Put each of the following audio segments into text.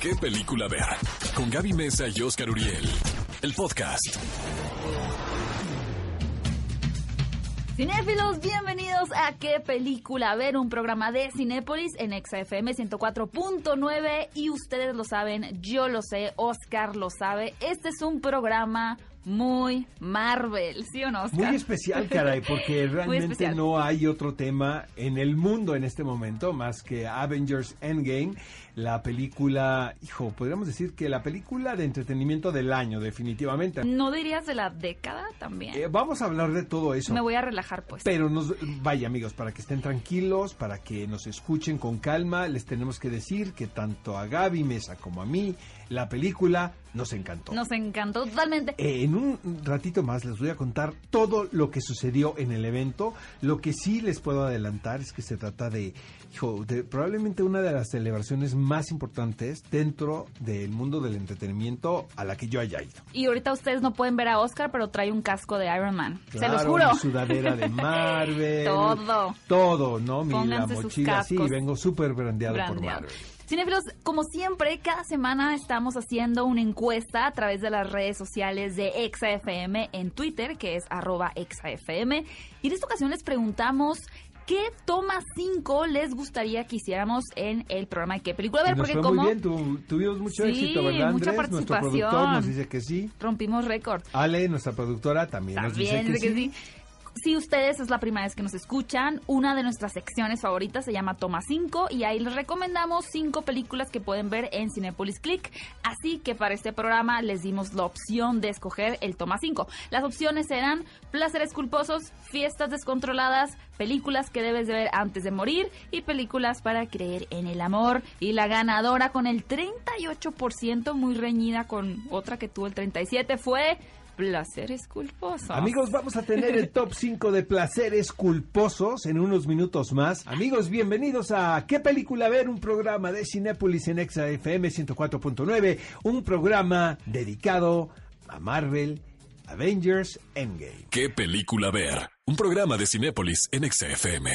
¿Qué película ver? Con Gaby Mesa y Oscar Uriel. El podcast. Cinéfilos, bienvenidos a ¿Qué película ver? Un programa de Cinépolis en XFM 104.9 y ustedes lo saben, yo lo sé, Oscar lo sabe. Este es un programa muy Marvel, ¿sí o no, Oscar? Muy especial, caray, porque realmente no hay otro tema en el mundo en este momento más que Avengers Endgame, la película, hijo, podríamos decir que la película de entretenimiento del año, definitivamente. ¿No dirías de la década también? Eh, vamos a hablar de todo eso. Me voy a relajar, pues. Pero nos, vaya amigos, para que estén tranquilos, para que nos escuchen con calma, les tenemos que decir que tanto a Gaby Mesa como a mí, la película nos encantó. Nos encantó totalmente. Eh, en un ratito más les voy a contar todo lo que sucedió en el evento. Lo que sí les puedo adelantar es que se trata de, hijo, de probablemente una de las celebraciones más importantes dentro del mundo del entretenimiento a la que yo haya ido. Y ahorita ustedes no pueden ver a Oscar, pero trae un casco de Iron Man. Se los juro. mi sudadera de Marvel. Todo. Todo, ¿no? Mi la mochila, sí, vengo súper brandeado, por Brandeado. Marvel. Cinefilos, como siempre, cada semana estamos haciendo una encuesta a través de las redes sociales de ExaFM en Twitter, que es arroba ExaFM. Y en esta ocasión les preguntamos qué toma 5 les gustaría que hiciéramos en el programa de qué película. A ver, nos porque como muy bien, tu- tuvimos mucho Sí, éxito, ¿verdad, mucha Andrés? Nuestro participación. productor nos dice que sí. rompimos récord. Ale, nuestra productora, también, nos dice También, que, dice que sí. sí. Si ustedes es la primera vez que nos escuchan, una de nuestras secciones favoritas se llama Toma 5 y ahí les recomendamos 5 películas que pueden ver en Cinepolis Click. Así que para este programa les dimos la opción de escoger el Toma 5. Las opciones eran placeres culposos, fiestas descontroladas, películas que debes de ver antes de morir y películas para creer en el amor. Y la ganadora con el 38%, muy reñida con otra que tuvo el 37%, fue... Placeres culposos. Amigos, vamos a tener el top 5 de placeres culposos en unos minutos más. Amigos, bienvenidos a ¿Qué película ver? Un programa de Cinépolis en Exa FM 104.9, un programa dedicado a Marvel, Avengers Endgame. ¿Qué película ver? Un programa de Cinépolis en XFM.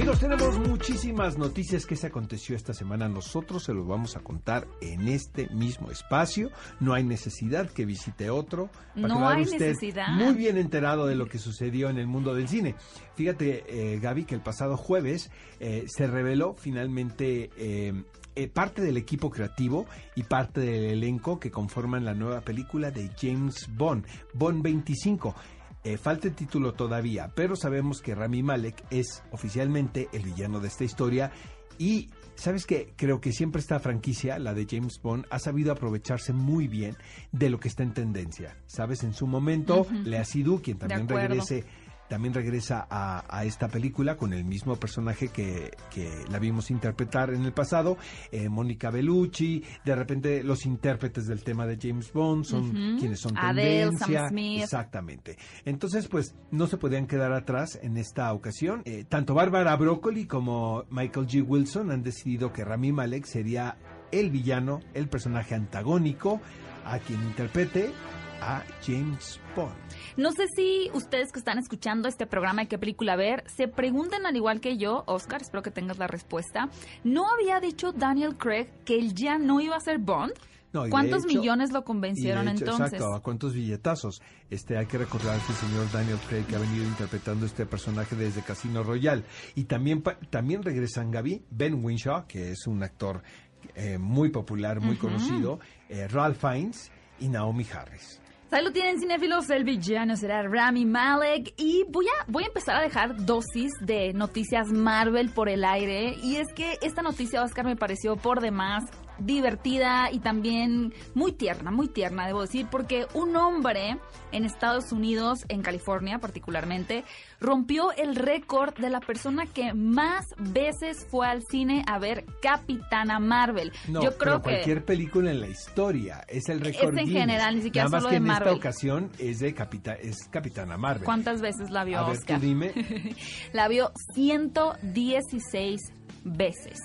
Amigos, tenemos muchísimas noticias que se aconteció esta semana. Nosotros se los vamos a contar en este mismo espacio. No hay necesidad que visite otro. para No que hay usted necesidad. Muy bien enterado de lo que sucedió en el mundo del cine. Fíjate, eh, Gaby, que el pasado jueves eh, se reveló finalmente eh, eh, parte del equipo creativo y parte del elenco que conforman la nueva película de James Bond, Bond 25. Eh, falta el título todavía, pero sabemos que Rami Malek es oficialmente el villano de esta historia y sabes que creo que siempre esta franquicia, la de James Bond, ha sabido aprovecharse muy bien de lo que está en tendencia. Sabes, en su momento, Lea Seydoux, quien también regrese también regresa a, a esta película con el mismo personaje que, que la vimos interpretar en el pasado, eh, Mónica Bellucci, de repente los intérpretes del tema de James Bond son quienes son Adele, tendencia, Sam Smith. exactamente. Entonces, pues no se podían quedar atrás en esta ocasión. Eh, tanto Bárbara Broccoli como Michael G. Wilson han decidido que Rami Malek sería el villano, el personaje antagónico a quien interprete a James Bond. No sé si ustedes que están escuchando este programa de qué película ver, se preguntan al igual que yo, Oscar, espero que tengas la respuesta. ¿No había dicho Daniel Craig que él ya no iba a ser Bond? No, ¿Cuántos hecho- millones lo convencieron hecho, entonces? Exacto, a cuántos billetazos. Este, hay que recordar que el señor Daniel Craig que ha venido interpretando este personaje desde Casino Royale. Y también, también regresan Gaby, Ben Winshaw, que es un actor eh, muy popular, muy conocido, eh, Ralph Fiennes y Naomi Harris. Ahí lo tienen cinéfilos, el villano será Rami Malek. Y voy a, voy a empezar a dejar dosis de noticias Marvel por el aire. Y es que esta noticia, Oscar, me pareció por demás divertida y también muy tierna, muy tierna, debo decir, porque un hombre en Estados Unidos, en California particularmente, rompió el récord de la persona que más veces fue al cine a ver Capitana Marvel. No, Yo creo pero que cualquier película en la historia es el récord en Guinness. general, ni siquiera Nada más solo que de en Marvel. esta ocasión es de Capita es Capitana Marvel. ¿cuántas veces la vio A ver, Oscar? tú dime. La vio 116 veces.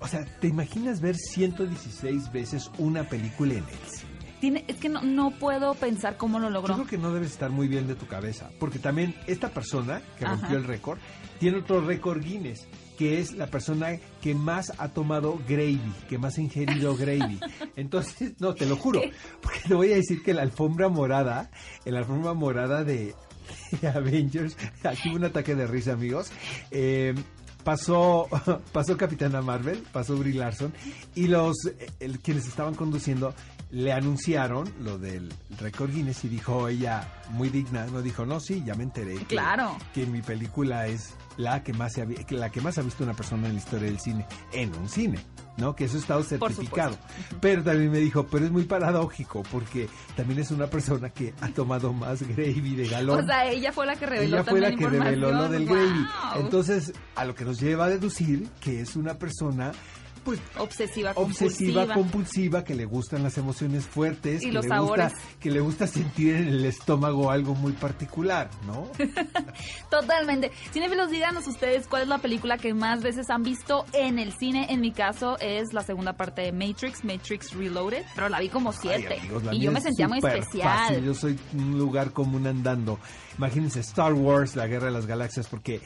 O sea, ¿te imaginas ver 116 veces una película en el cine? Tiene, es que no, no puedo pensar cómo lo Yo logró. creo que no debes estar muy bien de tu cabeza, porque también esta persona que Ajá. rompió el récord tiene otro récord Guinness, que es la persona que más ha tomado gravy, que más ha ingerido gravy. Entonces, no, te lo juro, porque te voy a decir que la alfombra morada, la alfombra morada de, Avengers, aquí hubo un ataque de risa, amigos. Eh, pasó, pasó Capitana Marvel, pasó Brie Larson, y los quienes estaban conduciendo le anunciaron lo del récord Guinness y dijo ella, muy digna, no dijo, no, sí, ya me enteré. Claro. Que, mi película es la que más se la que más ha visto una persona en la historia del cine, en un cine. ¿No? Que eso estado certificado. Pero también me dijo, pero es muy paradójico porque también es una persona que ha tomado más gravy de galón. O sea, ella fue la que reveló Ella fue la que reveló lo del gravy. Entonces, a lo que nos lleva a deducir que es una persona pues obsesiva compulsiva. compulsiva que le gustan las emociones fuertes y que los le sabores. gusta que le gusta sentir en el estómago algo muy particular no totalmente cinéfilos díganos ustedes cuál es la película que más veces han visto en el cine en mi caso es la segunda parte de Matrix Matrix Reloaded pero la vi como siete Ay, amigos, la y yo me sentía muy especial fácil. yo soy un lugar común andando imagínense Star Wars la guerra de las galaxias porque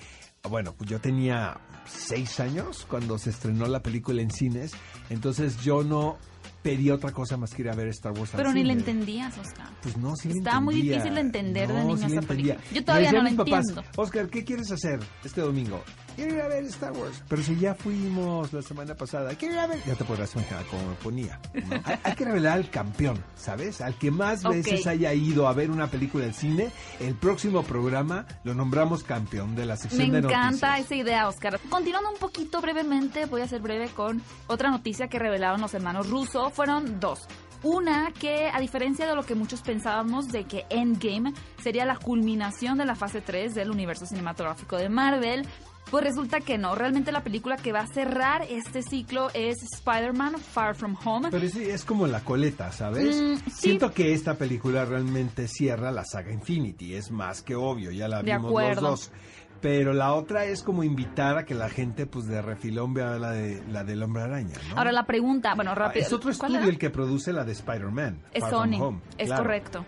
bueno, pues yo tenía seis años cuando se estrenó la película en cines, entonces yo no pedí otra cosa más que ir a ver Star Wars. pero ni le entendías Oscar Pues no, sí Estaba muy difícil de entender de niño sí película. Yo todavía no la papás, entiendo. Oscar, ¿qué quieres hacer este domingo? Quiero ir a ver Star Wars. Pero si ya fuimos la semana pasada, quiero ir a ver. Ya te podrás imaginar cómo me ponía. ¿no? hay, hay que revelar al campeón, ¿sabes? Al que más veces haya ido a ver una película del cine. El próximo programa lo nombramos campeón de la Me sección de encanta noticias. esa idea, Oscar. Continuando un poquito brevemente, voy a ser breve con otra noticia que revelaron los hermanos Russo. Fueron dos. Una que, a diferencia de lo que muchos pensábamos de que Endgame sería la culminación de la fase 3 del universo cinematográfico de Marvel, pues resulta que no. Realmente la película que va a cerrar este ciclo es Spider-Man Far From Home. Pero sí, es como la coleta, ¿sabes? Mm, sí. Siento que esta película realmente cierra la saga Infinity, es más que obvio, ya la De vimos acuerdo. los dos. Pero la otra es como invitar a que la gente, pues de refilón vea la, de, la del Hombre Araña, ¿no? Ahora la pregunta, bueno, Ah, rápido. es otro ¿cuál estudio el que produce la de Spider-Man. Es Far From Sony, Home, es claro. correcto.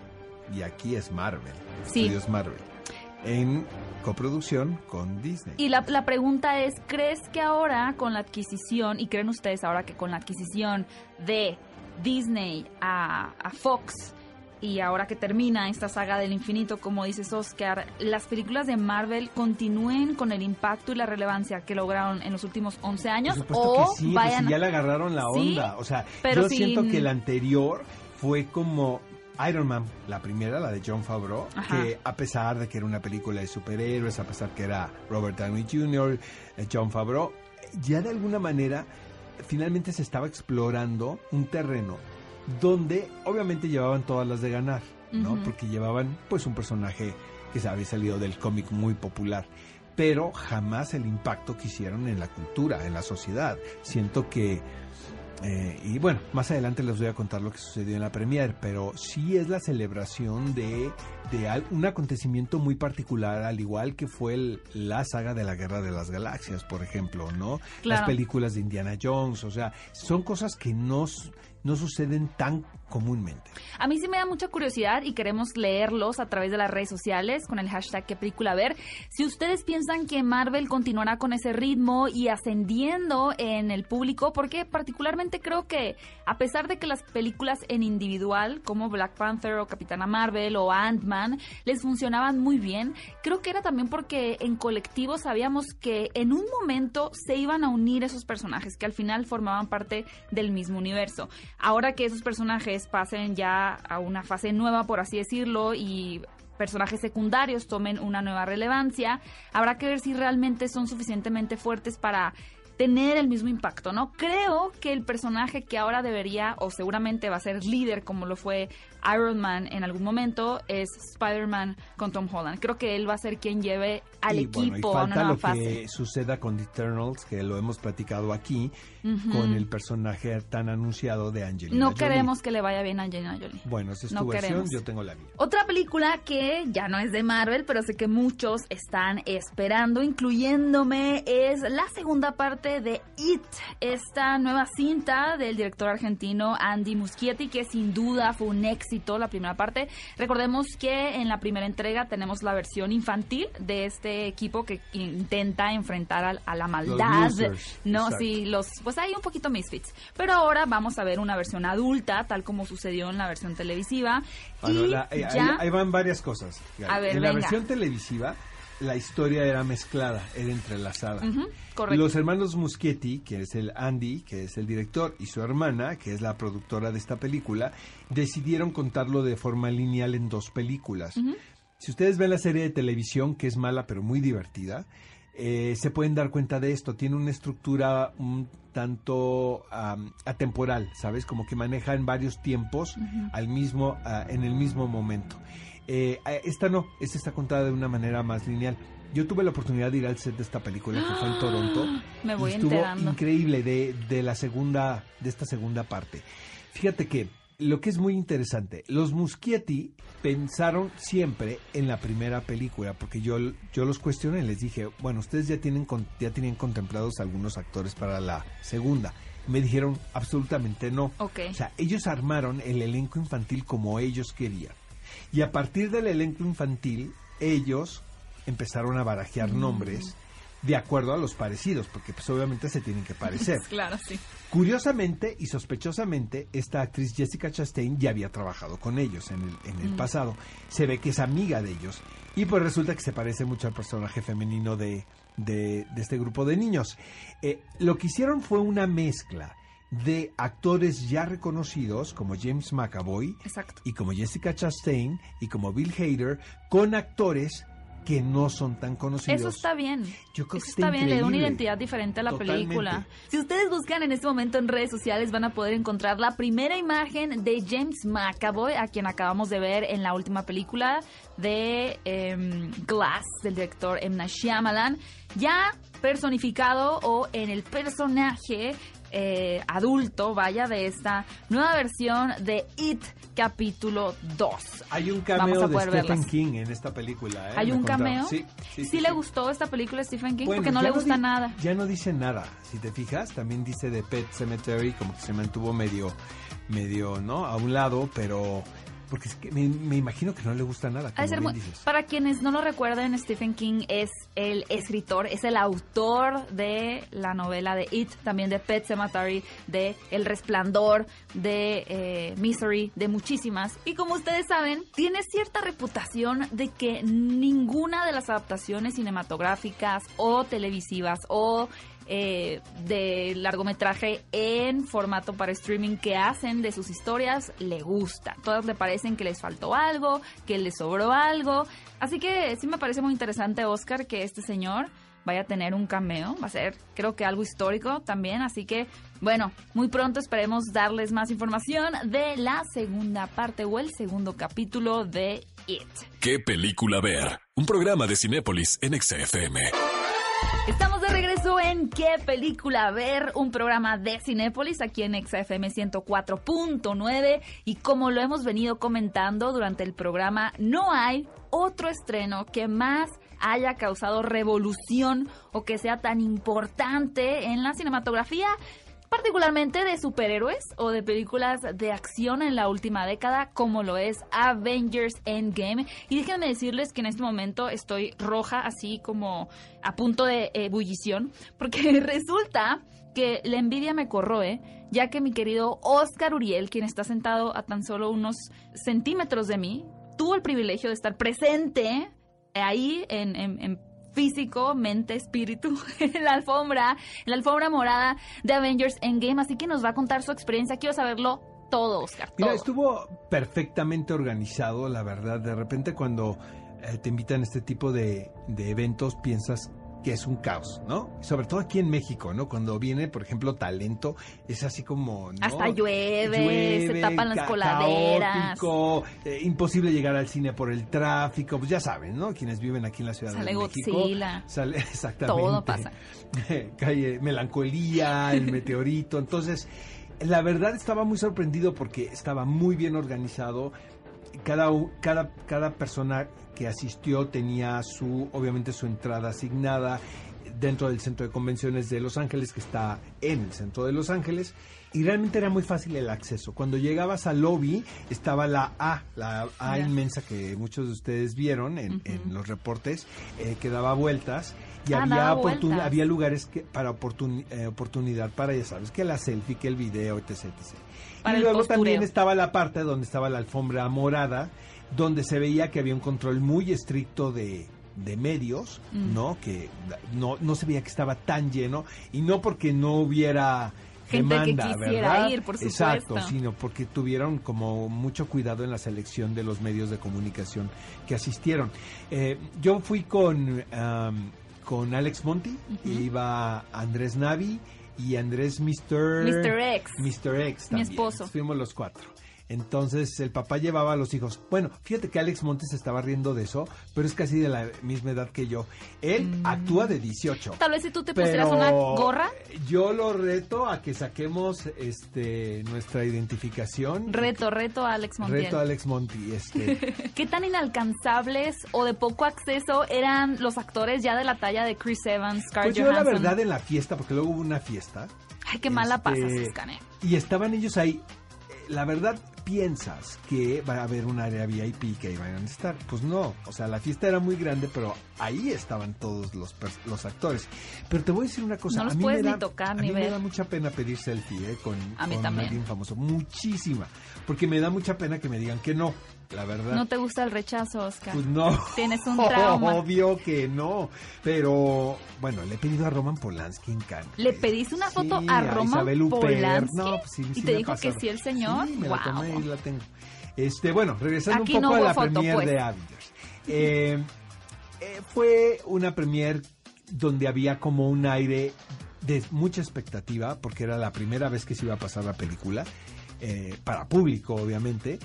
Y aquí es Marvel, Sí. Estudios Marvel. En coproducción con Disney. Y la, la pregunta es, ¿crees que ahora con la adquisición, y creen ustedes ahora que con la adquisición de Disney a, a Fox, y ahora que termina esta saga del infinito, como dices Oscar, las películas de Marvel continúen con el impacto y la relevancia que lograron en los últimos 11 años Por o que sí, pues vayan si ya le agarraron la Sí, onda. o sea, pero yo sin- siento que la anterior fue como Iron Man, la primera, la de John Favreau, Ajá. que a pesar de que era una película de superhéroes, a pesar que era Robert Downey Jr., eh, John Favreau, ya de alguna manera finalmente se estaba explorando un terreno donde obviamente llevaban todas las de ganar, ¿no? Porque llevaban pues un personaje que se había salido del cómic muy popular, pero jamás el impacto que hicieron en la cultura, en la sociedad. Siento que eh, y bueno, más adelante les voy a contar lo que sucedió en la premier, pero sí es la celebración de, de un acontecimiento muy particular, al igual que fue el- la saga de la Guerra de las Galaxias, por ejemplo, ¿no? Las películas de Indiana Jones, o sea, son cosas que no, no suceden tan comúnmente. A mí sí me da mucha curiosidad y queremos leerlos a través de las redes sociales con el hashtag qué película ver. Si ustedes piensan que Marvel continuará con ese ritmo y ascendiendo en el público, porque particularmente creo que a pesar de que las películas en individual como Black Panther o Capitana Marvel o Ant-Man les funcionaban muy bien, creo que era también porque en colectivo sabíamos que en un momento se iban a unir esos personajes que al final formaban parte del mismo universo. Ahora que esos personajes pasen ya a una fase nueva, por así decirlo, y personajes secundarios tomen una nueva relevancia, habrá que ver si realmente son suficientemente fuertes para tener el mismo impacto, ¿no? Creo que el personaje que ahora debería o seguramente va a ser líder como lo fue Iron Man en algún momento es Spider-Man con Tom Holland. Creo que él va a ser quien lleve al y, bueno, y equipo a una falta nueva lo fase. que suceda con The Eternals, que lo hemos platicado aquí, Ujú. con el personaje tan anunciado de Angelina No Jolie. queremos que le vaya bien a Angelina Jolie. Bueno, esa es no tu versión, queremos. yo tengo la mía. Otra película que ya no es de Marvel, pero sé que muchos están esperando, incluyéndome, es la segunda parte parte de It, esta nueva cinta del director argentino Andy Muschietti, que sin duda fue un éxito la primera parte. Recordemos que en la primera entrega tenemos la versión infantil de este equipo que intenta enfrentar a, a la maldad. losers, no, exacto. sí, los, pues hay un poquito misfits. Pero ahora vamos a ver una versión adulta, tal como sucedió en la versión televisiva. Bueno, y la- eh, ahí, ya, ahí van varias cosas. A ver, en la venga. versión televisiva, la historia era mezclada, era entrelazada. Correcto. Los hermanos Muschietti, que es el Andy, que es el director, y su hermana, que es la productora de esta película, decidieron contarlo de forma lineal en dos películas. Si ustedes ven la serie de televisión, que es mala pero muy divertida, eh, se pueden dar cuenta de esto. Tiene una estructura un tanto am, atemporal, ¿sabes? Como que maneja en varios tiempos al mismo, ah, en el mismo momento. Eh, ah, esta no, esta está contada de una manera más lineal. Yo tuve la oportunidad de ir al set de esta película que fue en Toronto. Me voy y estuvo enterando. increíble de, de la segunda, de esta segunda parte. Fíjate que lo que es muy interesante, los Muschietti pensaron siempre en la primera película, porque yo, yo los cuestioné, les dije, bueno, ustedes ya tienen ya tenían contemplados algunos actores para la segunda. Me dijeron absolutamente no. O sea, ellos armaron el elenco infantil como ellos querían. Y a partir del elenco infantil, ellos empezaron a barajear nombres de acuerdo a los parecidos, porque pues obviamente se tienen que parecer. Claro, sí. Curiosamente y sospechosamente, esta actriz Jessica Chastain ya había trabajado con ellos en el, en el pasado. Se ve que es amiga de ellos. Y pues resulta que se parece mucho al personaje femenino de, de- de este grupo de niños. Eh, lo que hicieron fue una mezcla de actores ya reconocidos como James McAvoy Exacto. y como Jessica Chastain y como Bill Hader con actores que no son tan conocidos. Eso está bien. Yo creo Eso que está bien, le da una identidad diferente a la Totalmente. película. Si ustedes buscan en este momento en redes sociales van a poder encontrar la primera imagen de James McAvoy, a quien acabamos de ver en la última película de em, Glass, del director. Night Shyamalan, ya personificado o en el personaje eh, adulto, vaya, de esta nueva versión de It capítulo 2. Hay un cameo a de Stephen verlas. King en esta película. ¿eh? ¿Hay Me un cameo? Sí, sí, ¿Sí, sí, le gustó esta película de Stephen King? Bueno, Porque no le gusta nada. Ya no dice nada. Si te fijas, también dice de Pet Cemetery, como que se mantuvo medio, medio, ¿no? A un lado, pero porque es que me, me imagino que no le gusta nada. Como bien dices. Para quienes no lo recuerden, Stephen King es el escritor, es el autor de la novela de It, también de Pet Cemetery, de El Resplandor, de eh, Misery, de muchísimas. Y como ustedes saben, tiene cierta reputación de que ninguna de las adaptaciones cinematográficas o televisivas o eh, de largometraje en formato para streaming que hacen de sus historias le gusta. Todas le parecen que les faltó algo, que les sobró algo. Así que sí me parece muy interesante, Oscar, que este señor vaya a tener un cameo. Va a ser, creo que algo histórico también. Así que, bueno, muy pronto esperemos darles más información de la segunda parte o el segundo capítulo de It. ¿Qué película ver? Un programa de Cinépolis en XFM. Estamos de regreso en ¿Qué película ver? Un programa de Cinépolis aquí en XFM 104.9 y como lo hemos venido comentando durante el programa, no hay otro estreno que más haya causado revolución o que sea tan importante en la cinematografía particularmente de superhéroes o de películas de acción en la última década, como lo es Avengers Endgame. Y déjenme decirles que en este momento estoy roja, así como a punto de ebullición, porque resulta que la envidia me corroe, ya que mi querido Oscar Uriel, quien está sentado a tan solo unos centímetros de mí, tuvo el privilegio de estar presente ahí en, en- en físico, mente, espíritu, en la alfombra, en la alfombra morada de Avengers Endgame, así que nos va a contar su experiencia. Quiero saberlo todo, Oscar. Mira, estuvo perfectamente organizado, la verdad. De repente cuando eh, te invitan a este tipo de, de eventos piensas que es un caos, ¿no? Sobre todo aquí en México, ¿no? Cuando viene, por ejemplo, talento, es así como... ¿no? Hasta llueve, se tapan las coladeras. caótico, eh, imposible llegar al cine por el tráfico, pues ya saben, ¿no? Quienes viven aquí en la Ciudad Sale de México. Godzilla. Sale, exactamente. Todo pasa. Calle Melancolía, el meteorito. Entonces, la verdad estaba muy sorprendido porque estaba muy bien organizado. Cada, cada, cada persona que asistió tenía su, obviamente, su entrada asignada. dentro del centro de convenciones de Los Ángeles, que está en el centro de Los Ángeles, y realmente era muy fácil el acceso. Cuando llegabas al lobby estaba la A, la A inmensa que muchos de ustedes vieron en, en los reportes, eh, que daba vueltas. Y Ah, había, oportun- había lugares que, para oportun- eh, oportunidad para, ya sabes, que la selfie, que el video, etc. etc. Para y el luego postureo. también estaba la parte donde estaba la alfombra morada, donde se veía que había un control muy estricto de, de medios, Mm. ¿no? Que no, no se veía que estaba tan lleno, y no porque no hubiera Gente que demanda, quisiera ¿verdad? ir, por Exacto, supuesto. sino porque tuvieron como mucho cuidado en la selección de los medios de comunicación que asistieron. Eh, yo fui con, am, con Alex Monti, Ujú. iba Andrés Navi y Andrés Mr. Mr. X. Mr. X Mi esposo. Fuimos los cuatro. Entonces el papá llevaba a los hijos. Bueno, fíjate que Alex Montes se estaba riendo de eso, pero es casi de la misma edad que yo. Él Mm. actúa de 18. Tal vez si tú te pusieras una gorra, Yo lo reto a que saquemos este nuestra identificación. reto, reto a Alex Montiel. Reto a Alex Monti. Este, ¿Qué tan inalcanzables o de poco acceso eran los actores ya de la talla de Chris Evans, Scarlett pues yo la Johansson? verdad en la fiesta, porque luego hubo una fiesta. Ay, qué mala este, pasas, Oscar. Y estaban ellos ahí. Eh, La verdad, piensas que va a haber un área VIP que ahí van a estar. Pues no, o sea, la fiesta era muy grande, pero ahí estaban todos los, los actores. Pero te voy a decir una cosa. No los a mí puedes me ni da, tocar a mí me da mucha pena pedir selfie eh, con, A mí con alguien famoso. Muchísima. Porque me da mucha pena que me digan que no, la verdad. No te gusta el rechazo, Oscar. Pues no. Tienes un trauma. Obvio que no. Pero bueno, le he pedido a Roman Polanski en Cannes. ¿Le pediste una foto Sí, a Roman Huppert. Polanski? No, pues sí, ¿Y te dijo que sí el señor? Sí, me la tomé y la tengo. Este, bueno, regresando Aquí un poco no a la foto, premier pues. de Avengers. Eh, eh, fue una premier donde había como un aire de mucha expectativa, porque era la primera vez que se iba a pasar la película, eh, para público, obviamente.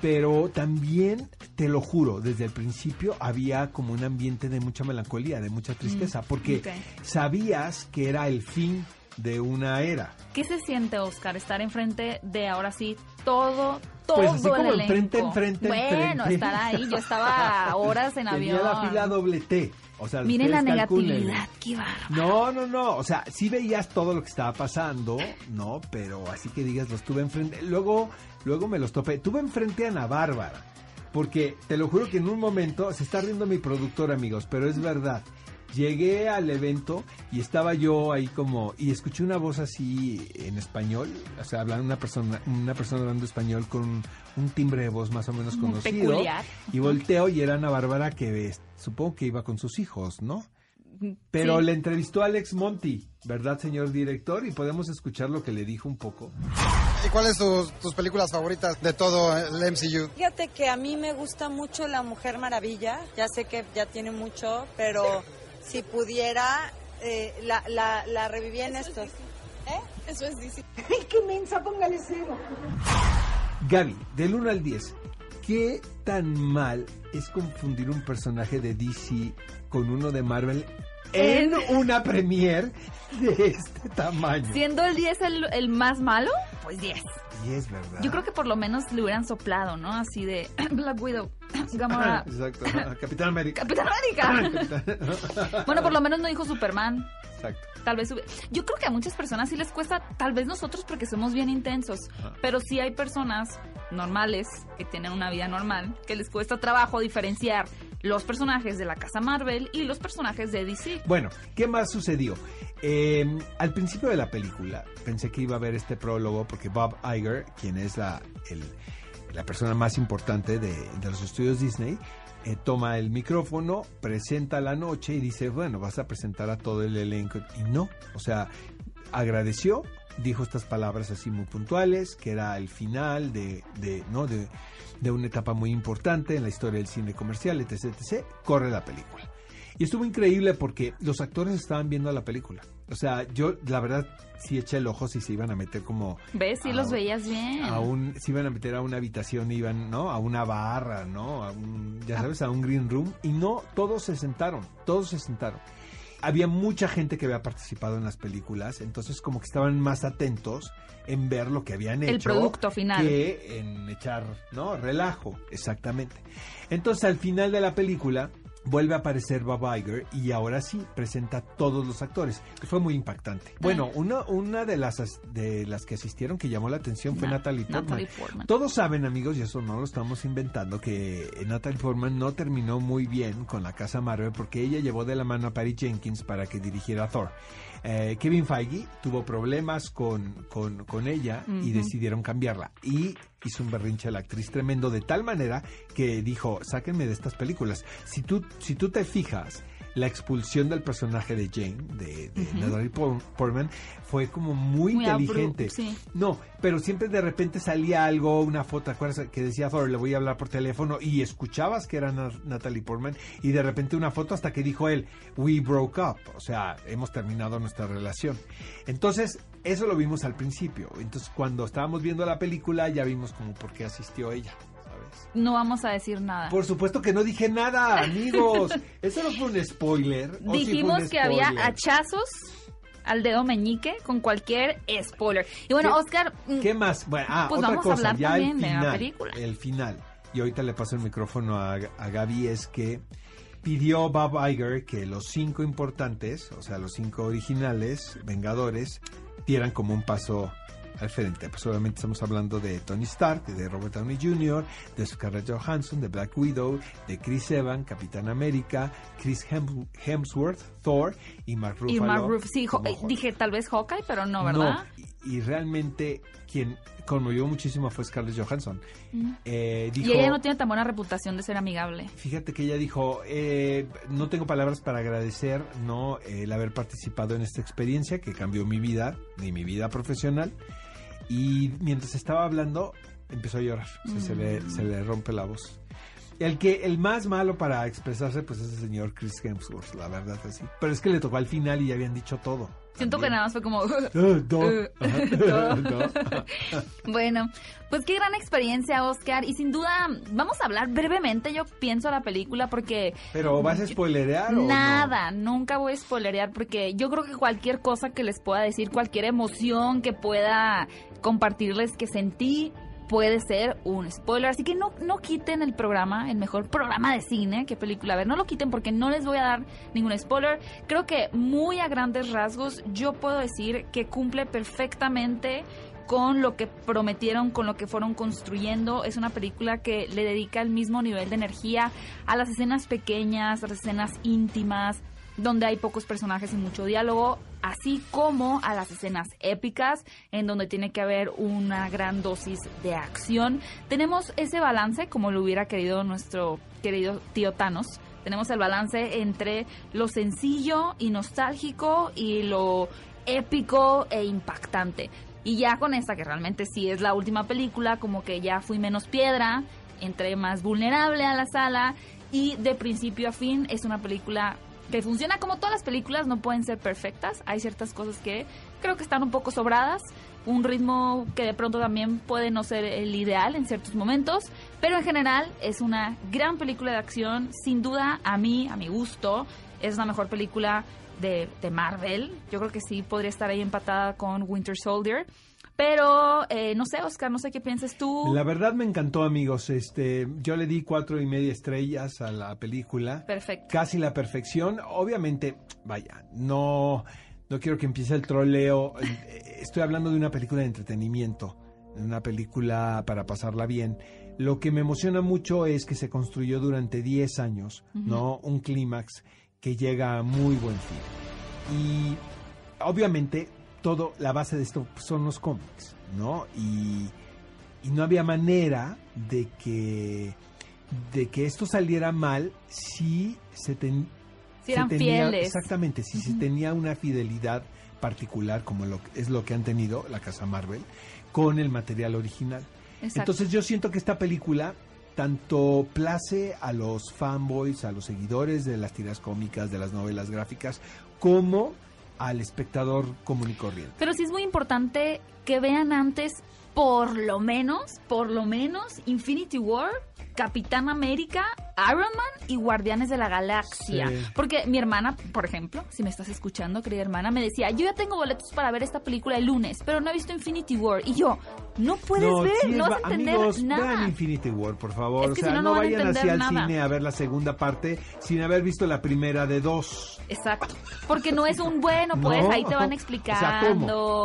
Pero también, te lo juro, desde el principio había como un ambiente de mucha melancolía, de mucha tristeza, porque sabías que era el fin de una era. ¿Qué se siente, Oscar, estar enfrente de ahora sí todo, todo Pues así el como elenco? enfrente, enfrente, Bueno, enfrente. estar ahí. Yo estaba horas en Tenía avión. la fila doble T. O sea, Miren la negatividad, qué bárbaro. No, no, no. O sea, sí veías todo lo que estaba pasando, ¿no? Pero así que digas, los tuve enfrente. Luego, luego me los topé. Tuve enfrente a Ana Bárbara. Porque te lo juro que en un momento, se está riendo mi productor, amigos, pero es verdad. Llegué al evento y estaba yo ahí como y escuché una voz así en español, o sea, hablando una persona, una persona hablando español con un, un timbre de voz más o menos conocido. peculiar. Y volteo y era Ana Bárbara que supongo que iba con sus hijos, ¿no? Pero Sí. le entrevistó a Alex Monti, ¿verdad, señor director? Y podemos escuchar lo que le dijo un poco. ¿Y cuáles tus, tus películas favoritas de todo el MCU? Fíjate que a mí me gusta mucho La Mujer Maravilla. Ya sé que ya tiene mucho, pero si pudiera, eh, la, la, la reviví en estos. ¿Eh? Eso es difícil. Gaby, del 1 al 10, ¿qué tan mal es confundir un personaje de DC con uno de Marvel en una premiere de este tamaño? Siendo el 10 el, el más malo, pues 10. Y es verdad. Yo creo que por lo menos le hubieran soplado, ¿no? Así de Black Widow, Gamora, Exacto. Capitán América. Capitán América. bueno, por lo menos no dijo Superman. Exacto. Tal vez yo creo que a muchas personas sí les cuesta, tal vez nosotros porque somos bien intensos, pero sí hay personas normales que tienen una vida normal que les cuesta trabajo diferenciar los personajes de la casa Marvel y los personajes de DC. Bueno, ¿qué más sucedió? Eh, al principio de la película pensé que iba a haber este prólogo porque Bob Iger, quien es la, la persona más importante de, de los estudios Disney, eh, toma el micrófono, presenta la noche y dice, bueno, vas a presentar a todo el elenco. Y no, o sea, agradeció, dijo estas palabras así muy puntuales, que era el final de, de, ¿no? de, de una etapa muy importante en la historia del cine comercial, etc, etc. Corre la película. Y estuvo increíble porque los actores estaban viendo la película. O sea, yo la verdad sí eché el ojo si se iban a meter como ¿Ves? Sí los veías bien. a un, se iban a meter a una habitación, iban, ¿no? A una barra, ¿no? A un, ya Ah. sabes, a un green room. Y no, todos se sentaron, todos se sentaron. Había mucha gente que había participado en las películas, entonces como que estaban más atentos en ver lo que habían hecho. El producto final. Que en echar, ¿no? Relajo, exactamente. Entonces al final de la película vuelve a aparecer Bob Iger y ahora sí presenta a todos los actores. Fue muy impactante. Bueno, una, una de las as- de las que asistieron que llamó la atención fue Na- Natalie Portman. Natalie Portman. Todos saben, amigos, y eso no lo estamos inventando, que Natalie Portman no terminó muy bien con la casa Marvel porque ella llevó de la mano a Patty Jenkins para que dirigiera Thor. Eh, Kevin Feige tuvo problemas con, con, con ella y decidieron cambiarla. Y hizo un berrinche a la actriz tremendo de tal manera que dijo, sáquenme de estas películas. Si tú, si tú te fijas, la expulsión del personaje de Jane, de, de Natalie Por- Portman, fue como muy, inteligente. sí. No, pero siempre de repente salía algo, una foto, ¿te acuerdas? Que decía Thor, le voy a hablar por teléfono y escuchabas que era Na- Natalie Portman y de repente una foto hasta que dijo él, we broke up, o sea, hemos terminado nuestra relación. Entonces, eso lo vimos al principio. Entonces, cuando estábamos viendo la película, ya vimos como por qué asistió ella. No vamos a decir nada. Por supuesto que no dije nada, amigos. Eso no fue un spoiler. ¿o sí fue un Dijimos que había hachazos al dedo meñique con cualquier spoiler. Y bueno, ¿Qué- Oscar, mm, ¿Qué más? Bueno, ah, Pues otra vamos a cosa, hablar ya el también de la película. El final. Y ahorita le paso el micrófono a, a Gaby, es que pidió Bob Iger que los cinco importantes, o sea, los cinco originales, Vengadores, dieran como un paso al frente. Pues obviamente estamos hablando de Tony Stark, de Robert Downey Jr., de Scarlett Johansson, de Black Widow, de Chris Evans, Capitán América, Chris Hem- Hemsworth, Thor y Mark Ruffalo. y Mark Ruff, sí, eh, dije tal vez Hawkeye, pero no, ¿verdad? No, y, y realmente quien conmovió muchísimo fue Scarlett Johansson. Eh, dijo, Y ella no tiene tan buena reputación de ser amigable. Fíjate que ella dijo, eh, no tengo palabras para agradecer no el haber participado en esta experiencia que cambió mi vida, ni mi vida profesional. Y mientras estaba hablando, empezó a llorar. O sea, se, le, Mm. se le rompe la voz. El que el más malo para expresarse, pues es el señor Chris Hemsworth, la verdad, así. Pero es que le tocó al final y ya habían dicho todo. Siento que nada más fue como... Bueno, pues qué gran experiencia, Oscar. Y sin duda, vamos a hablar brevemente, yo pienso, la película, porque Pero vas a spoilerear o no? Nada, nunca voy a spoilerear porque yo creo que cualquier cosa que les pueda decir, cualquier emoción que pueda compartirles que sentí puede ser un spoiler. Así que no, no quiten el programa, el mejor programa de cine, qué película. A ver, no lo quiten porque no les voy a dar ningún spoiler. Creo que muy a grandes rasgos yo puedo decir que cumple perfectamente con lo que prometieron, con lo que fueron construyendo. Es una película que le dedica el mismo nivel de energía a las escenas pequeñas, a las escenas íntimas, donde hay pocos personajes y mucho diálogo, así como a las escenas épicas, en donde tiene que haber una gran dosis de acción. Tenemos ese balance, como lo hubiera querido nuestro querido tío Thanos. Tenemos el balance entre lo sencillo y nostálgico y lo épico e impactante. Y ya con esta, que realmente sí es la última película, como que ya fui menos piedra, entré más vulnerable a la sala y de principio a fin es una película que funciona como todas las películas, no pueden ser perfectas, hay ciertas cosas que creo que están un poco sobradas, un ritmo que de pronto también puede no ser el ideal en ciertos momentos, pero en general es una gran película de acción, sin duda a mí, a mi gusto, es la mejor película de, de Marvel, yo creo que sí podría estar ahí empatada con Winter Soldier, pero eh, no sé, Oscar, no sé qué piensas tú. La verdad me encantó, amigos. Este, yo le di cuatro y media estrellas a la película. Perfecto. Casi la perfección. Obviamente, vaya, no, no quiero que empiece el troleo. Eh, Estoy hablando de una película de entretenimiento, una película para pasarla bien. Lo que me emociona mucho es que se construyó durante 10 años, ¿no? Un clímax que llega a muy buen fin. Y obviamente todo, la base de esto son los cómics, ¿no? Y, y no había manera de que, de que esto saliera mal si se, ten- Si se eran tenía, fieles. Exactamente, si se tenía una fidelidad particular como lo, es lo que han tenido la casa Marvel con el material original. Exacto. Entonces yo siento que esta película tanto place a los fanboys, a los seguidores de las tiras cómicas, de las novelas gráficas, como al espectador común y corriente. Pero sí es muy importante que vean antes, por lo menos, por lo menos, Infinity War, Capitán América, Iron Man y Guardianes de la Galaxia. Sí. Porque mi hermana, por ejemplo, si me estás escuchando, querida hermana, me decía, yo ya tengo boletos para ver esta película el lunes, pero no he visto Infinity War. Y yo, no puedes ver, sí no vas va- a entender amigos, nada. vean Infinity War, por favor. Es o sea, si no, vayan al nada. cine a ver la segunda parte sin haber visto la primera de dos. Exacto. Porque no es un bueno, pues ahí te van O explicando.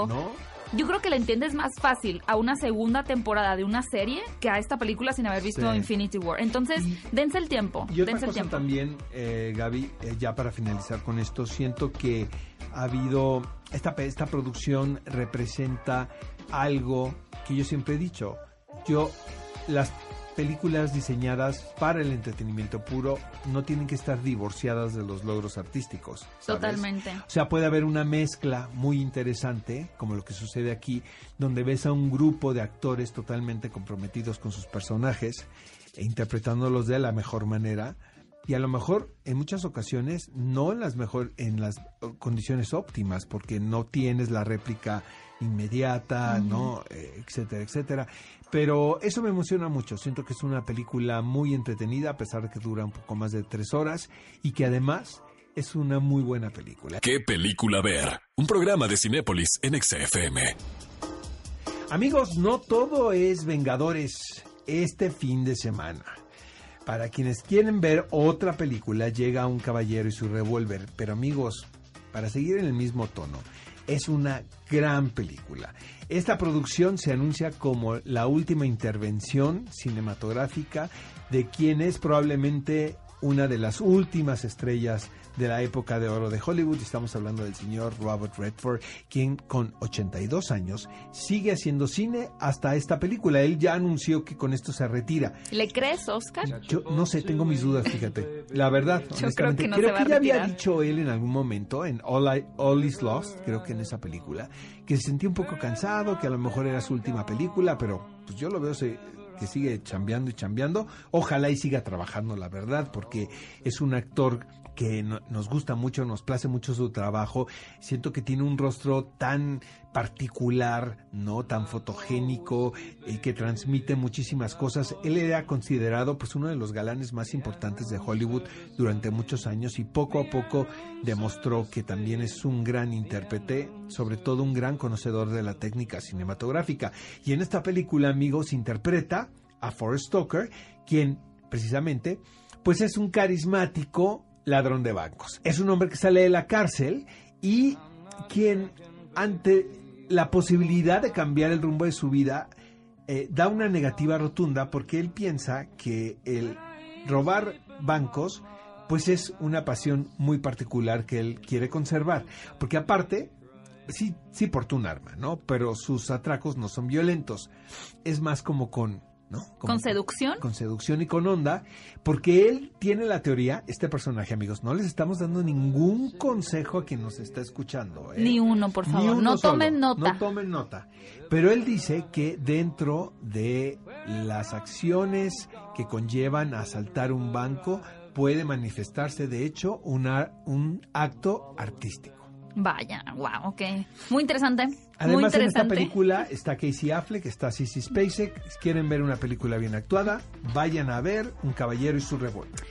sea, ¿cómo? Yo creo que le entiendes más fácil a una segunda temporada de una serie que a esta película sin haber visto Sí. Infinity War. Entonces, Y- dense el tiempo. Y otra dense el cosa tiempo. también, eh, Gaby, eh, ya para finalizar con esto, siento que ha habido, esta, esta producción representa algo que yo siempre he dicho. Yo, las películas diseñadas para el entretenimiento puro no tienen que estar divorciadas de los logros artísticos. ¿sabes? Totalmente. O sea, puede haber una mezcla muy interesante, como lo que sucede aquí, donde ves a un grupo de actores totalmente comprometidos con sus personajes e interpretándolos de la mejor manera. Y a lo mejor en muchas ocasiones no en las mejor en las eh, condiciones óptimas porque no tienes la réplica inmediata, ¿no? Eh, etcétera, etcétera. Pero eso me emociona mucho. Siento que es una película muy entretenida a pesar de que dura un poco más de tres horas y que además es una muy buena película. ¿Qué película ver? Un programa de Cinépolis en XFM. Amigos, no todo es Vengadores este fin de semana. Para quienes quieren ver otra película, llega un caballero y su revólver. Pero amigos, para seguir en el mismo tono, es una gran película. Esta producción se anuncia como la última intervención cinematográfica de quien es probablemente una de las últimas estrellas de la época de oro de Hollywood. Estamos hablando del señor Robert Redford, quien con 82 años sigue haciendo cine hasta esta película. Él ya anunció que con esto se retira. ¿Le crees, Oscar? Yo no sé, tengo mis dudas, fíjate. La verdad, creo honestamente, que no creo que ya había dicho él en algún momento en All, I- All Is Lost, creo que en esa película, que se sentía un poco cansado, que a lo mejor era su última película, pero pues yo lo veo se- que sigue chambeando y chambeando. Ojalá y siga trabajando, la verdad, porque es un actor que no- nos gusta mucho, nos place mucho su trabajo. Siento que tiene un rostro tan particular, no tan fotogénico y que transmite muchísimas cosas. Él era considerado pues uno de los galanes más importantes de Hollywood durante muchos años y poco a poco demostró que también es un gran intérprete, sobre todo un gran conocedor de la técnica cinematográfica. Y en esta película, amigos, interpreta a Forrest Stoker, quien precisamente pues es un carismático ladrón de bancos. Es un hombre que sale de la cárcel y quien ante la posibilidad de cambiar el rumbo de su vida eh, da una negativa rotunda porque él piensa que el robar bancos pues es una pasión muy particular que él quiere conservar. Porque aparte, sí, sí porta un arma, ¿no? Pero sus atracos no son violentos. Es más como con... ¿no? Como ¿Con seducción? Con seducción y con onda, porque él tiene la teoría, este personaje, amigos, no les estamos dando ningún consejo a quien nos está escuchando. ¿eh? Ni uno, por Ni favor. uno No solo. tomen nota. No tomen nota. Pero él dice que dentro de las acciones que conllevan a asaltar un banco puede manifestarse, de hecho, una, un acto artístico. Vaya, wow, ok. Muy interesante. muy Además, en esta interesante. película está Casey Affleck, está Sissy Spacek. Si quieren ver una película bien actuada, vayan a ver Un caballero y su revólver.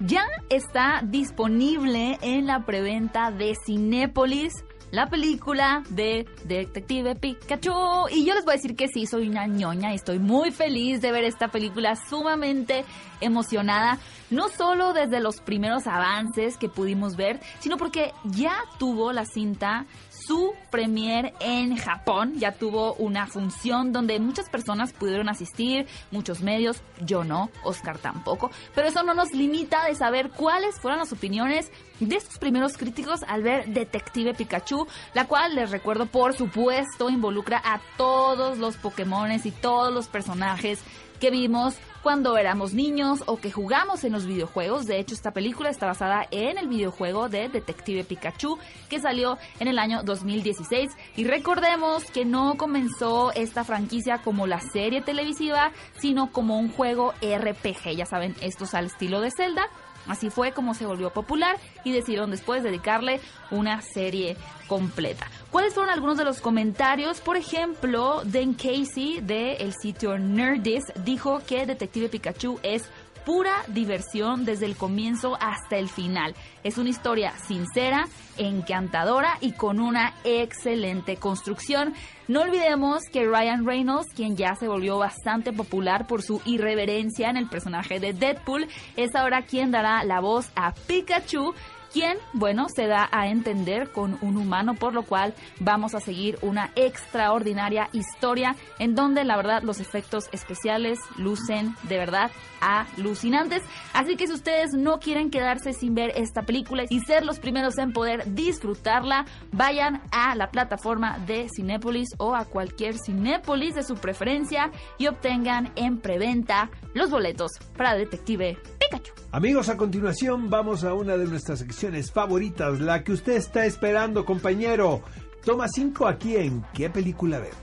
Ya está disponible en la preventa de Cinépolis la película de Detective Pikachu. Y yo les voy a decir que sí, soy una ñoña y estoy muy feliz de ver esta película sumamente emocionada. No solo desde los primeros avances que pudimos ver, sino porque ya tuvo la cinta su premier en Japón. Ya tuvo una función donde muchas personas pudieron asistir, muchos medios, yo no, Oscar tampoco. Pero eso no nos limita de saber cuáles fueron las opiniones de estos primeros críticos al ver Detective Pikachu, la cual les recuerdo por supuesto involucra a todos los Pokémones y todos los personajes que vimos cuando éramos niños o que jugamos en los videojuegos. De hecho, esta película está basada en el videojuego de Detective Pikachu que salió en el año 2016. Y recordemos que no comenzó esta franquicia como la serie televisiva, sino como un juego RPG. Ya saben, estos al estilo de Zelda. Así fue como se volvió popular y decidieron después dedicarle una serie completa. ¿Cuáles fueron algunos de los comentarios? Por ejemplo, Dan Casey del el sitio Nerdist dijo que Detective Pikachu es pura diversión desde el comienzo hasta el final. Es una historia sincera, encantadora y con una excelente construcción. No olvidemos que Ryan Reynolds, quien ya se volvió bastante popular por su irreverencia en el personaje de Deadpool, es ahora quien dará la voz a Pikachu quien, bueno, se da a entender con un humano, por lo cual vamos a seguir una extraordinaria historia en donde la verdad los efectos especiales lucen de verdad alucinantes. Así que si ustedes no quieren quedarse sin ver esta película y ser los primeros en poder disfrutarla, vayan a la plataforma de Cinépolis o a cualquier Cinépolis de su preferencia y obtengan en preventa los boletos para Detective Pikachu. Amigos, a continuación vamos a una de nuestras secciones favoritas, la que usted está esperando, compañero. Toma 5 aquí en ¿Qué película ver?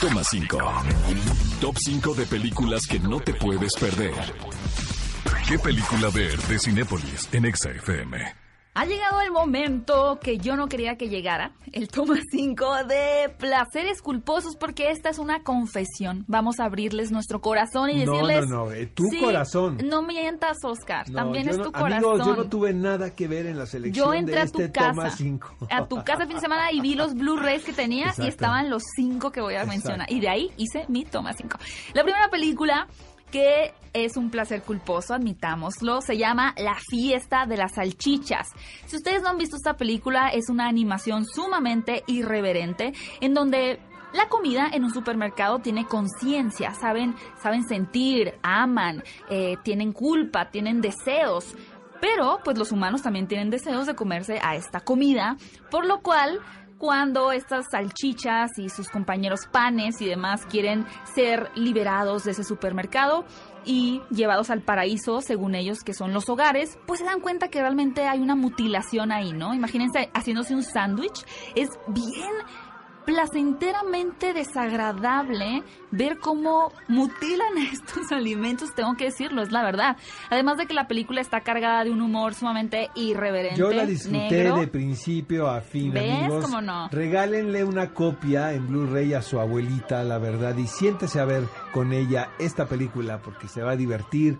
Toma 5. Top 5 de películas que no te puedes perder. ¿Qué película ver de Cinépolis en Exa FM? Ha llegado el momento que yo no quería que llegara, el toma 5 de placeres culposos, porque esta es una confesión. Vamos a abrirles nuestro corazón y No, decirles... no, no, eh, tu Sí, corazón. No mientas, Oscar, No, también es no- tu corazón. Amigos, yo no tuve nada que ver en la selección Yo entré de a tu este casa, Toma 5. a tu casa el fin de semana y vi los Blu-rays que tenías y estaban los cinco que voy a Exacto. mencionar. Y de ahí hice mi toma 5. La primera película que es un placer culposo, admitámoslo, se llama La fiesta de las salchichas. Si ustedes no han visto esta película, es una animación sumamente irreverente en donde la comida en un supermercado tiene conciencia, saben, saben sentir, aman, eh, tienen culpa, tienen deseos. Pero, pues los humanos también tienen deseos de comerse a esta comida, por lo cual cuando estas salchichas y sus compañeros panes y demás quieren ser liberados de ese supermercado y llevados al paraíso, según ellos, que son los hogares, pues se dan cuenta que realmente hay una mutilación ahí, ¿no? Imagínense haciéndose un sándwich. Es bien placenteramente desagradable ver cómo mutilan estos alimentos, tengo que decirlo, es la verdad. Además de que la película está cargada de un humor sumamente irreverente. Yo la disfruté negro. de principio a fin, ¿Ves? amigos. ¿Cómo no? Regálenle una copia en Blu-ray a su abuelita, la verdad, y siéntese a ver con ella esta película porque se va a divertir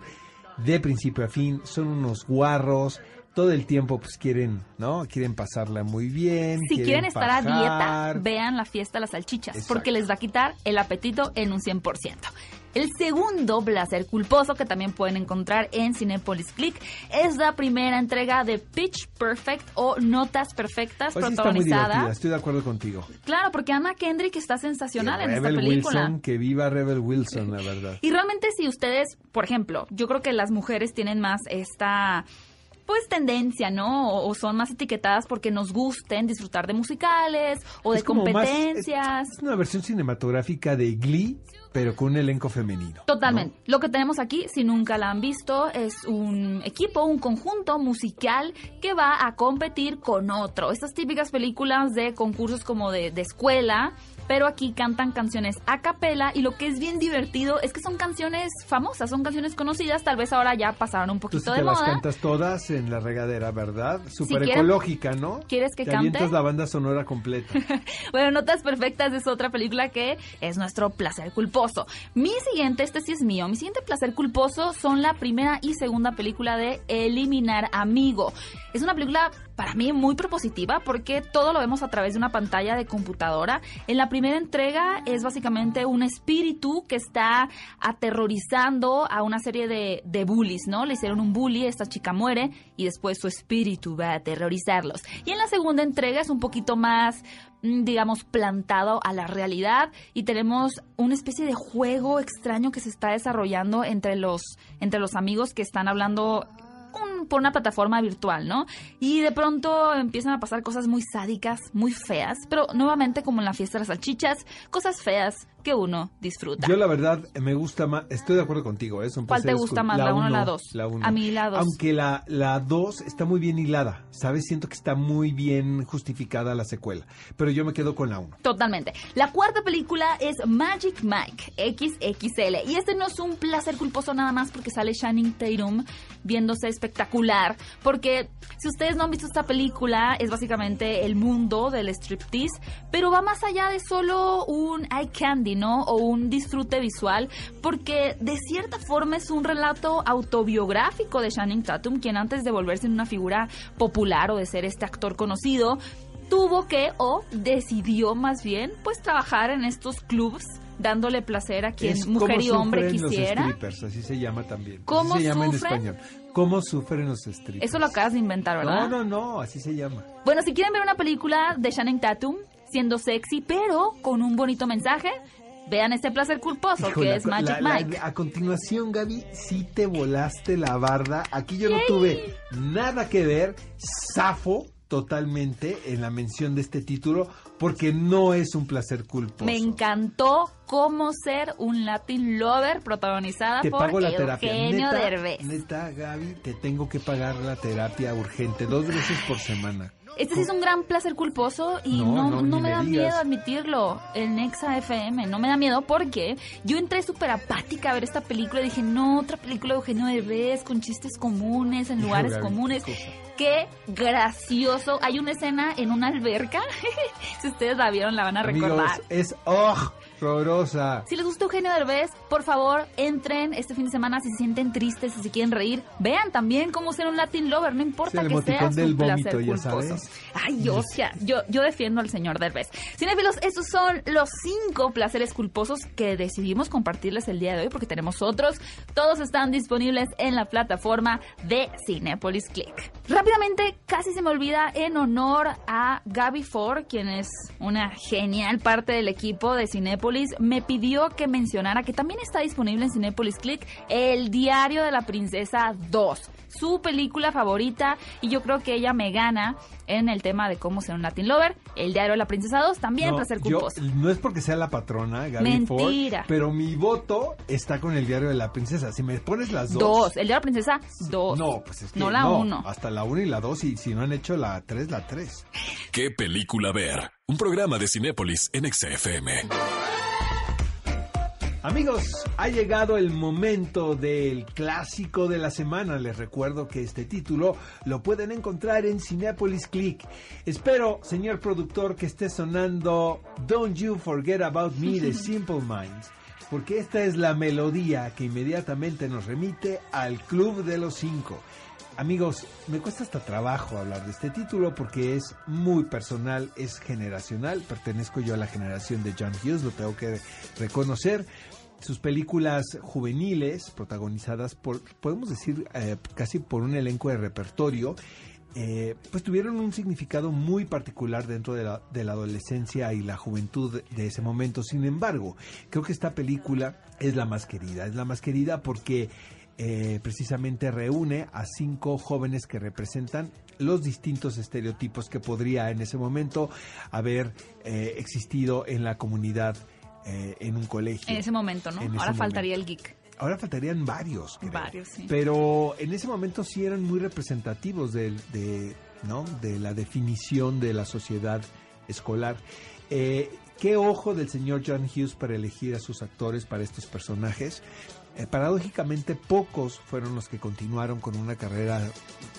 de principio a fin. Son unos guarros. Todo el tiempo pues quieren, ¿no? Quieren pasarla muy bien. Si quieren estar a dieta, vean la fiesta las salchichas, Exacto. porque les va a quitar el apetito en un 100%. El segundo placer culposo que también pueden encontrar en Cinepolis Click es la primera entrega de Pitch Perfect o Notas Perfectas protagonizada. estoy de acuerdo contigo. Claro, porque Anna Kendrick está sensacional en esta película. Wilson, que viva Rebel Wilson, la verdad. Y realmente si ustedes, por ejemplo, yo creo que las mujeres tienen más esta pues tendencia, ¿no? O, o son más etiquetadas porque nos gusten disfrutar de musicales o de Es como más- competencias. es, es una versión cinematográfica de Glee, pero con un elenco femenino. Totalmente. Lo que tenemos aquí, si nunca la han visto, es un equipo, un conjunto musical que va a competir con otro. Estas típicas películas de concursos como de, de escuela, pero aquí cantan canciones a capela y lo que es bien divertido es que son canciones famosas, son canciones conocidas, tal vez ahora ya pasaron un Tú sí poquito te de las moda. cantas todas en la regadera, ¿verdad? Súper ecológica, ¿no? ¿Quieres que Te cante? avientas la banda sonora completa. Bueno, Notas Perfectas es otra película que es nuestro placer culposo. Mi siguiente, este sí es mío, mi siguiente placer culposo son la primera y segunda película de Eliminar Amigo. Es una película para mí muy propositiva porque todo lo vemos a través de una pantalla de computadora. En la primera entrega es básicamente un espíritu que está aterrorizando a una serie de, de bullies, ¿no? Le hicieron un bully, esta chica muere y después su espíritu va a aterrorizarlos. Y en la segunda entrega es un poquito más mm, digamos, plantado a la realidad y tenemos una especie de juego extraño que se está desarrollando entre los, entre los amigos que están hablando un- por una plataforma virtual, ¿no? Y de pronto empiezan a pasar cosas muy sádicas, muy feas, pero nuevamente como en la fiesta de las salchichas, cosas feas que uno disfruta. Yo la verdad me gusta más, estoy de acuerdo contigo, ¿eh? Son ¿Cuál te gusta más, la uno o la uno, dos? La uno. A mí la dos. Aunque la, la dos está muy bien hilada, ¿sabes? Siento que está muy bien justificada la secuela, pero yo me quedo con la uno. Totalmente. La cuarta película es Magic Mike XXL. Y este no es un placer culposo nada más porque sale Channing Tatum viéndose espectacular. Porque si ustedes no han visto esta película, es básicamente el mundo del striptease, pero va más allá de solo un eye candy. O un disfrute visual porque de cierta forma es un relato autobiográfico de Channing Tatum, quien antes de volverse una figura popular o de ser este actor conocido, tuvo que o decidió más bien pues trabajar en estos clubs dándole placer a quien Es mujer y hombre los quisiera. strippers, así se llama también. ¿Cómo así se llama sufren? en español. ¿Cómo sufren los strippers? Eso lo acabas de inventar, ¿verdad? No, no, no, así se llama. Bueno, si quieren ver una película de Channing Tatum siendo sexy, pero con un bonito mensaje, vean este placer culposo que es Magic la- Mike. a continuación, Gaby, sí te volaste la barda. Aquí yo no tuve nada que ver. Zafo totalmente en la mención de este título porque no es un placer culposo. Me encantó cómo ser un Latin Lover protagonizada Te por pago la terapia. Eugenio neta, Derbez. neta, Gaby, te tengo que pagar la terapia urgente dos veces por semana. Este sí es un gran placer culposo y No, no, me da digas. miedo admitirlo. El Nexa FM no me da miedo porque yo entré súper apática a ver esta película y dije, no, otra película de Eugenio Derbez con chistes comunes, en lugares comunes. qué cosa. Qué gracioso. Hay una escena en una alberca. si ustedes la vieron, la van a Amigos, recordar. es oh, Si les gusta Eugenio Derbez, por favor, entren este fin de semana si se sienten tristes, si se quieren reír. Vean también cómo ser un Latin Lover, no importa el que sea su del placer vómito, culposo. Ay, hostia, yo, yo defiendo al señor Derbez. Cinefilos, estos son los cinco placeres culposos que decidimos compartirles el día de hoy porque tenemos otros. Todos están disponibles en la plataforma de Cinepolis Click. Rápidamente, casi se me olvida en honor a Gaby Ford, quien es una genial parte del equipo de Cinépolis, me pidió que mencionara que también está disponible en Cinépolis Click El Diario de la Princesa 2, su película favorita y yo creo que ella me gana en el tema de cómo ser un Latin Lover. El Diario de la Princesa 2 también No, placer yo- culposo. no es porque sea la patrona, Gaby Mentira. Ford, pero mi voto está con el diario de la princesa. Si me pones las dos. Dos, El Diario de la Princesa 2. No, pues es que No la no, uno. Hasta la 1 y la 2 y si no han hecho la 3, la 3. ¿Qué película ver? Un programa de Cinépolis en XFM. Amigos, ha llegado el momento del clásico de la semana. Les recuerdo que este título lo pueden encontrar en Cinepolis Click. Espero, señor productor, que esté sonando Don't You Forget About Me de Simple Minds, porque esta es la melodía que inmediatamente nos remite al Club de los Cinco. Amigos, me cuesta hasta trabajo hablar de este título porque es muy personal, es generacional. Pertenezco yo a la generación de John Hughes, lo tengo que reconocer. Sus películas juveniles, protagonizadas por, podemos decir, eh, casi por un elenco de repertorio, eh, pues tuvieron un significado muy particular dentro de la, de la adolescencia y la juventud de, de ese momento. Sin embargo, creo que esta película es la más querida. Es la más querida porque eh, precisamente reúne a cinco jóvenes que representan los distintos estereotipos que podría en ese momento haber eh, existido en la comunidad eh, en un colegio. En ese momento, ¿no? En Ahora faltaría momento. el geek. Ahora faltarían varios. creo. Varios, sí. Pero en ese momento sí eran muy representativos de, ¿no? de la definición de la sociedad escolar. Eh, ¿Qué ojo del señor John Hughes para elegir a sus actores para estos personajes? Eh, paradójicamente pocos fueron los que continuaron con una carrera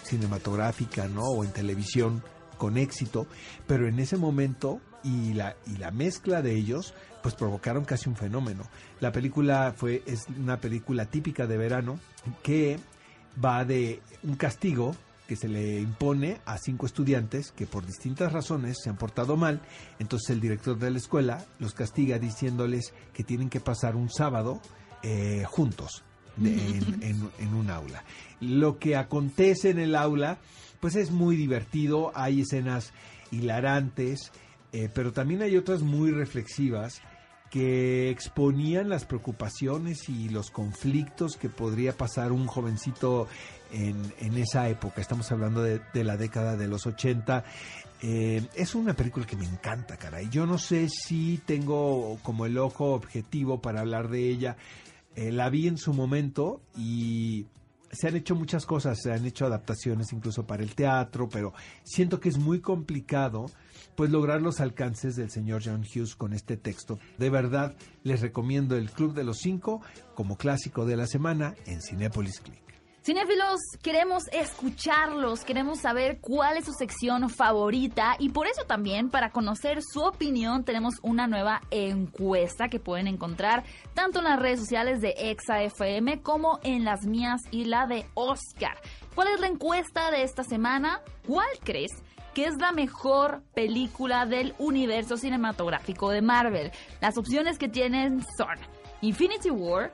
cinematográfica ¿no? o en televisión con éxito, pero en ese momento y la, y la mezcla de ellos pues provocaron casi un fenómeno. La película fue es una película típica de verano que va de un castigo que se le impone a cinco estudiantes que por distintas razones se han portado mal, entonces el director de la escuela los castiga diciéndoles que tienen que pasar un sábado eh, juntos de- en, en- en un aula. Lo que acontece en el aula, pues es muy divertido, hay escenas hilarantes, eh, pero también hay otras muy reflexivas que exponían las preocupaciones y los conflictos que podría pasar un jovencito en, en esa época. Estamos hablando de, de la década de los 80. Eh, es una película que me encanta, caray. Yo no sé si tengo como el ojo objetivo para hablar de ella. Eh, la vi en su momento y se han hecho muchas cosas, se han hecho adaptaciones incluso para el teatro, pero siento que es muy complicado pues lograr los alcances del señor John Hughes con este texto. De verdad, les recomiendo el Club de los Cinco como clásico de la semana en Cinepolis Click. Cinéfilos, queremos escucharlos, queremos saber cuál es su sección favorita y por eso también, para conocer su opinión, tenemos una nueva encuesta que pueden encontrar tanto en las redes sociales de ExaFM como en las mías y la de Oscar. ¿Cuál es la encuesta de esta semana? ¿Cuál crees? que es la mejor película del universo cinematográfico de Marvel. Las opciones que tienen son Infinity War,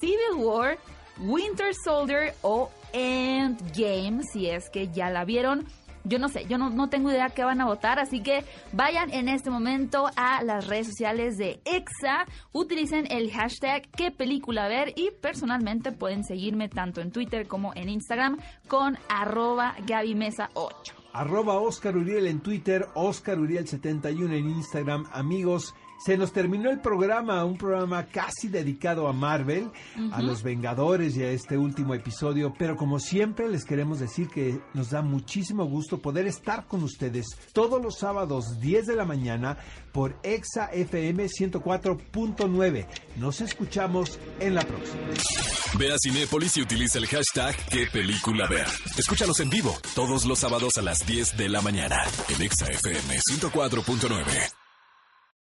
Civil War, Winter Soldier o Endgame, si es que ya la vieron. Yo no sé, yo no, no, tengo idea qué van a votar, así que vayan en este momento a las redes sociales de EXA, utilicen el hashtag qué película ver y personalmente pueden seguirme tanto en Twitter como en Instagram con arroba Mesa 8 Arroba Oscar Uriel en Twitter, Oscar Uriel 71 en Instagram. Amigos, se nos terminó el programa, un programa casi dedicado a Marvel, a los Vengadores y a este último episodio, pero como siempre les queremos decir que nos da muchísimo gusto poder estar con ustedes todos los sábados 10 de la mañana por Exa FM 104.9. Nos escuchamos en la próxima. Ve a Cinépolis y utiliza el hashtag qué película ver. Escúchanos en vivo todos los sábados a las 10 de la mañana en Exa FM 104.9.